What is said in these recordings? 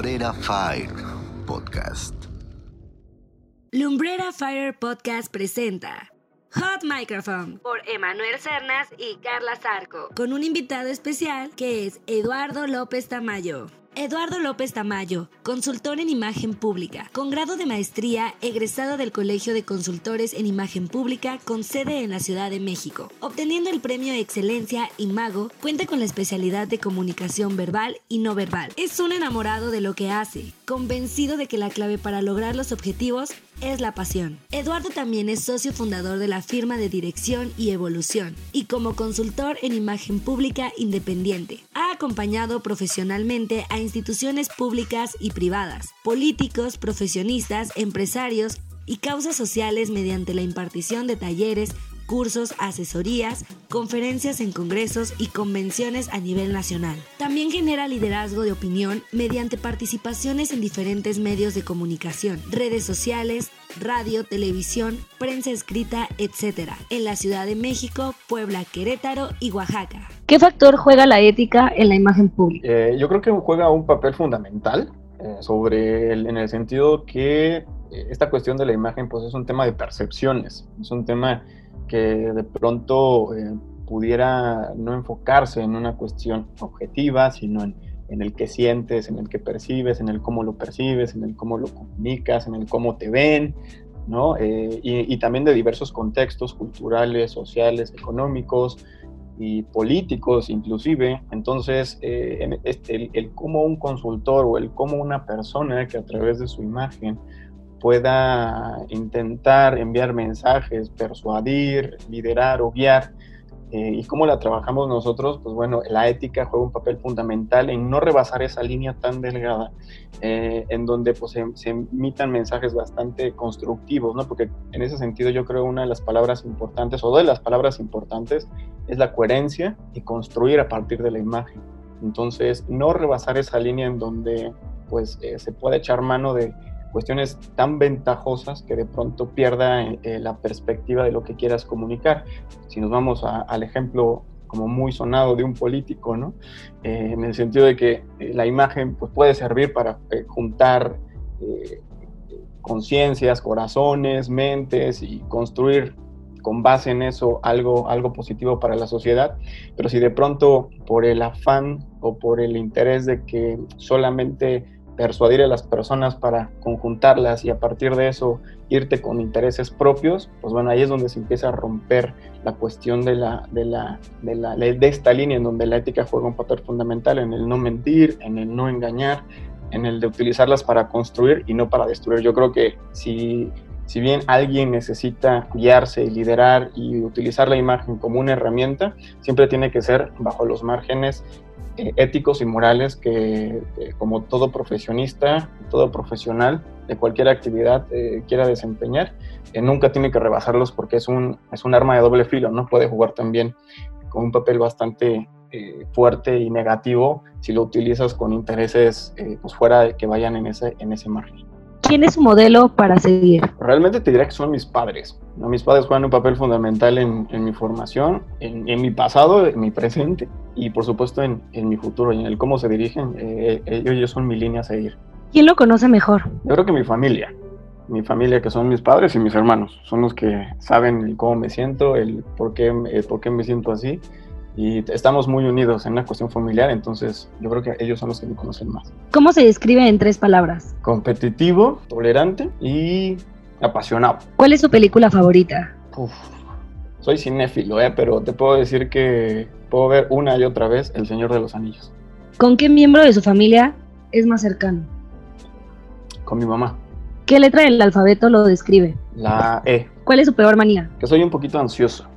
Lumbrera Fire Podcast. Lumbrera Fire Podcast presenta Hot Microphone por Emanuel Cernas y Carla Zarco, con un invitado especial que es Eduardo López Tamayo. Eduardo López Tamayo, consultor en imagen pública, con grado de maestría, egresado del Colegio de Consultores en Imagen Pública con sede en la Ciudad de México. Obteniendo el premio Excelencia Imago, cuenta con la especialidad de comunicación verbal y no verbal. Es un enamorado de lo que hace, convencido de que la clave para lograr los objetivos es la pasión. Eduardo también es socio fundador de la firma de dirección y evolución y como consultor en imagen pública independiente. Ha acompañado profesionalmente a instituciones públicas y privadas, políticos, profesionistas, empresarios y causas sociales mediante la impartición de talleres, cursos, asesorías, conferencias en congresos y convenciones a nivel nacional. También genera liderazgo de opinión mediante participaciones en diferentes medios de comunicación, redes sociales, radio, televisión, prensa escrita, etc. en la Ciudad de México, Puebla, Querétaro y Oaxaca. ¿Qué factor juega la ética en la imagen pública? Eh, yo creo que juega un papel fundamental eh, sobre en el sentido que eh, esta cuestión de la imagen pues es un tema de percepciones, es un tema que de pronto eh, pudiera no enfocarse en una cuestión objetiva, sino en, el que sientes, en el que percibes, en el cómo lo percibes, en el cómo lo comunicas, en el cómo te ven, ¿no? Eh, y, también de diversos contextos culturales, sociales, económicos y políticos inclusive. Entonces, eh, este, el, el cómo un consultor o el cómo una persona que a través de su imagen pueda intentar enviar mensajes, persuadir, liderar o guiar. Eh, ¿Y cómo la trabajamos nosotros? Pues bueno, la ética juega un papel fundamental en no rebasar esa línea tan delgada, eh, en donde pues, se, emitan mensajes bastante constructivos, ¿no? Porque en ese sentido yo creo una de las palabras importantes, o de las palabras importantes, es la coherencia y construir a partir de la imagen. Entonces, no rebasar esa línea en donde pues eh, se puede echar mano de cuestiones tan ventajosas que de pronto pierda eh, la perspectiva de lo que quieras comunicar. Si nos vamos al ejemplo como muy sonado de un político, ¿no? Eh, en el sentido de que eh, la imagen pues, puede servir para juntar conciencias, corazones, mentes y construir con base en eso algo, algo positivo para la sociedad, pero si de pronto por el afán o por el interés de que solamente persuadir a las personas para conjuntarlas y a partir de eso irte con intereses propios, pues bueno, ahí es donde se empieza a romper la cuestión de, la, de, la, de, la, de esta línea en donde la ética juega un papel fundamental en el no mentir, en el no engañar, en el de utilizarlas para construir y no para destruir. Yo creo que si, si bien alguien necesita guiarse y liderar y utilizar la imagen como una herramienta, siempre tiene que ser bajo los márgenes eh, éticos y morales que, como todo profesionista, todo profesional de cualquier actividad eh, quiera desempeñar, eh, nunca tiene que rebasarlos porque es un, es un arma de doble filo, ¿no? Puede jugar también con un papel bastante fuerte y negativo si lo utilizas con intereses pues fuera de que vayan en ese, en ese margen. ¿Quién es su modelo para seguir? Realmente te diría que son mis padres. Mis padres juegan un papel fundamental en, mi formación, en, mi pasado, en mi presente y por supuesto en, mi futuro y en el cómo se dirigen. Eh, ellos son mi línea a seguir. ¿Quién lo conoce mejor? Yo creo que mi familia. Mi familia, que son mis padres y mis hermanos, son los que saben cómo me siento, el por qué, el por qué me siento así y estamos muy unidos en una cuestión familiar, entonces yo creo que ellos son los que me conocen más. ¿Cómo se describe en tres palabras? Competitivo, tolerante y apasionado. ¿Cuál es su película favorita? soy cinéfilo, ¿eh? pero te puedo decir que puedo ver una y otra vez El Señor de los Anillos. ¿Con qué miembro de su familia es más cercano? Con mi mamá. ¿Qué letra del alfabeto lo describe? La E. ¿Cuál es su peor manía? Que soy un poquito ansioso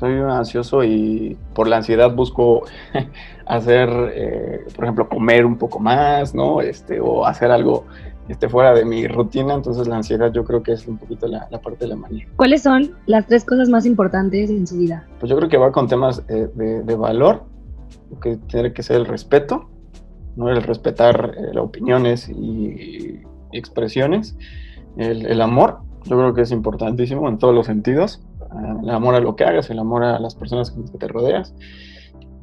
soy ansioso y por la ansiedad busco hacer, eh, por ejemplo, comer un poco más, ¿no? Este, o hacer algo este, fuera de mi rutina, entonces la ansiedad yo creo que es un poquito la, parte de la manía. ¿Cuáles son las tres cosas más importantes en su vida? Pues yo creo que va con temas eh, de, valor, que tiene que ser el respeto, ¿no? El respetar eh, las opiniones y, expresiones, el, el amor, yo creo que es importantísimo en todos los sentidos el amor a lo que hagas, el amor a las personas con las que te rodeas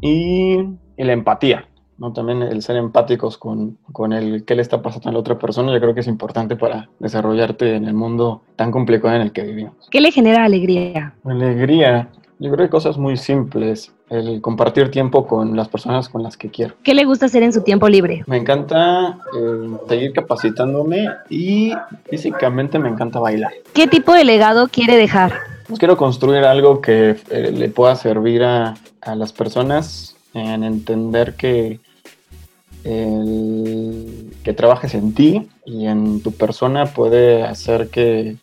y, la empatía. ¿no? También el ser empáticos con, con el qué le está pasando a la otra persona, yo creo que es importante para desarrollarte en el mundo tan complicado en el que vivimos. ¿Qué le genera alegría? Alegría, yo creo que cosas muy simples, el compartir tiempo con las personas con las que quiero. ¿Qué le gusta hacer en su tiempo libre? Me encanta eh, seguir capacitándome y físicamente me encanta bailar. ¿Qué tipo de legado quiere dejar? Pues quiero construir algo que eh, le pueda servir a, a las personas en entender que el que trabajes en ti y en tu persona puede hacer que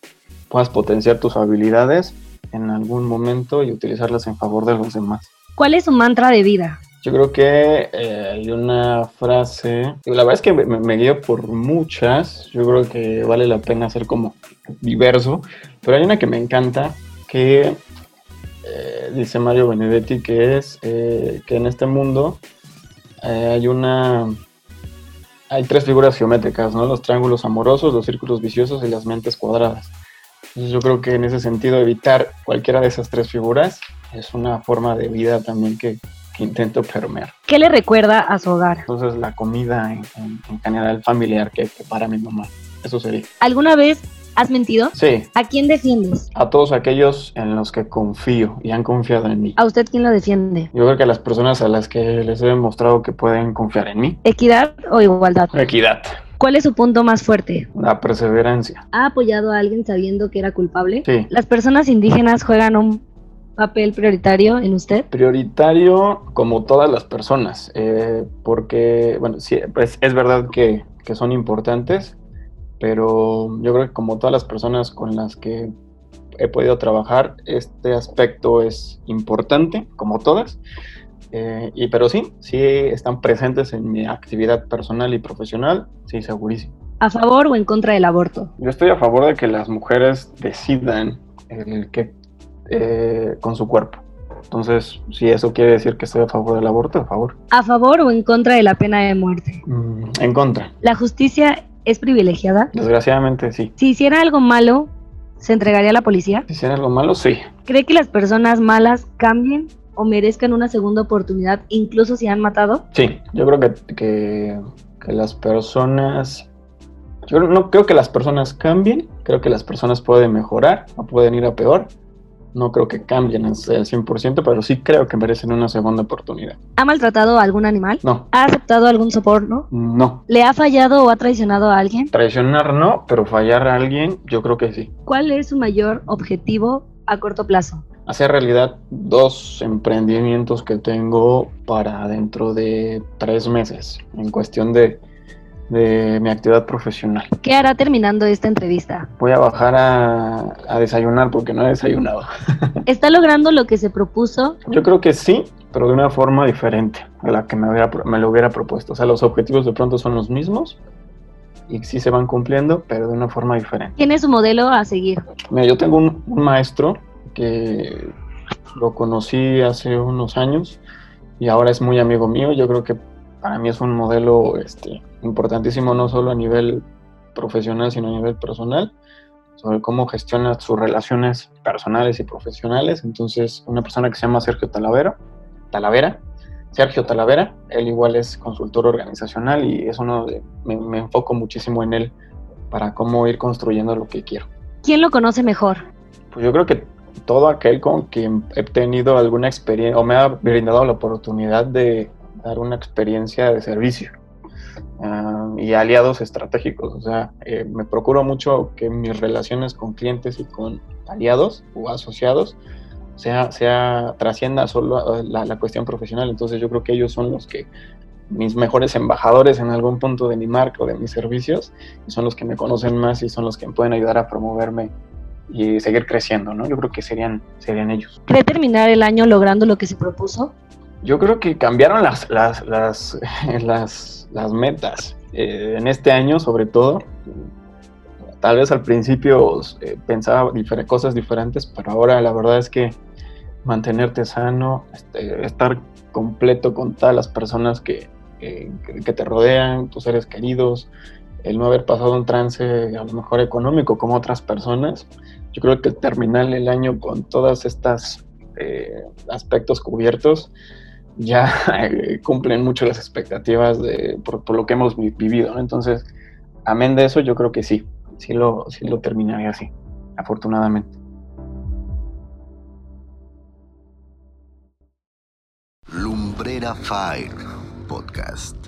puedas potenciar tus habilidades en algún momento y utilizarlas en favor de los demás. ¿Cuál es su mantra de vida? Yo creo que eh, hay una frase, la verdad es que me, me guío por muchas, yo creo que vale la pena ser como diverso, pero hay una que me encanta que eh, dice Mario Benedetti que es eh, que en este mundo eh, hay una hay tres figuras geométricas, ¿no? Los triángulos amorosos, los círculos viciosos y las mentes cuadradas. Entonces yo creo que en ese sentido evitar cualquiera de esas tres figuras es una forma de vida también que, que intento permear. ¿Qué le recuerda a su hogar? Entonces la comida en, en- en general familiar que prepara mi mamá. Eso sería. ¿Alguna vez has mentido? Sí, ¿A quién defiendes? a todos aquellos en los que confío y han confiado en mí. ¿A usted quién lo defiende? Yo creo que a las personas a las que les he demostrado que pueden confiar en mí. ¿Equidad o igualdad? Equidad, ¿Cuál es su punto más fuerte? la perseverancia. ¿Ha apoyado a alguien sabiendo que era culpable? Sí. ¿Las personas indígenas juegan un papel prioritario en usted? Prioritario como todas las personas, eh, porque, bueno, sí, pues, es verdad que, que son importantes, pero yo creo que como todas las personas con las que he podido trabajar, este aspecto es importante, como todas, eh, y, pero sí, sí están presentes en mi actividad personal y profesional, sí, segurísimo. ¿A favor o en contra del aborto? Yo estoy a favor de que las mujeres decidan el que eh, con su cuerpo. Entonces, si eso quiere decir que estoy a favor del aborto, a favor. ¿A favor o en contra de la pena de muerte? Mm, en contra. ¿La justicia es privilegiada? Desgraciadamente, sí. Si hiciera algo malo, ¿se entregaría a la policía? Si hiciera algo malo, sí. ¿Cree que las personas malas cambien o merezcan una segunda oportunidad incluso si han matado? Sí, yo creo que, que, que las personas... Yo no creo que las personas cambien, creo que las personas pueden mejorar o pueden ir a peor. No creo que cambien al 100%, pero sí creo que merecen una segunda oportunidad. ¿Ha maltratado a algún animal? No, ¿Ha aceptado algún soborno? no. ¿Le ha fallado o ha traicionado a alguien? Traicionar no, pero fallar a alguien, yo creo que sí. ¿Cuál es su mayor objetivo a corto plazo? Hacer realidad dos emprendimientos que tengo para dentro de tres meses, en cuestión de, de mi actividad profesional. ¿Qué hará terminando esta entrevista? Voy a bajar a, a desayunar porque no he desayunado. ¿Está logrando lo que se propuso? Yo creo que sí, pero de una forma diferente a la que me, hubiera, me lo hubiera propuesto. O sea, los objetivos de pronto son los mismos y sí se van cumpliendo, pero de una forma diferente. ¿Quién es su modelo a seguir? Mira, yo tengo un, un maestro que lo conocí hace unos años y ahora es muy amigo mío. Yo creo que para mí es un modelo este, importantísimo, no solo a nivel profesional, sino a nivel personal, sobre cómo gestiona sus relaciones personales y profesionales. Entonces, una persona que se llama Sergio Talavera, Talavera, Sergio Talavera, él igual es consultor organizacional y es uno de, me, me enfoco muchísimo en él para cómo ir construyendo lo que quiero. ¿Quién lo conoce mejor? Pues yo creo que todo aquel con quien he tenido alguna experiencia o me ha brindado la oportunidad de dar una experiencia de servicio ah, y aliados estratégicos. O sea, eh, me procuro mucho que mis relaciones con clientes y con aliados o asociados sea, sea trascienda solo la, la cuestión profesional. Entonces yo creo que ellos son los que mis mejores embajadores en algún punto de mi marca o de mis servicios y son los que me conocen más y son los que me pueden ayudar a promoverme y seguir creciendo, ¿no? Yo creo que serían, serían ellos. ¿Cree terminar el año logrando lo que se propuso? Yo creo que cambiaron las, las, las, las, metas. Eh, en este año, sobre todo, tal vez al principio eh, pensaba difer cosas diferentes, pero ahora la verdad es que mantenerte sano, este, estar completo con todas las personas que, que, te rodean, tus seres queridos, el no haber pasado un trance a lo mejor económico como otras personas, yo creo que terminar el año con todas estas eh, aspectos cubiertos ya cumplen mucho las expectativas de, por, lo que hemos vivido. Entonces, amén de eso, yo creo que sí, sí lo, sí lo terminaría así, afortunadamente. Lumbrera Fire Podcast.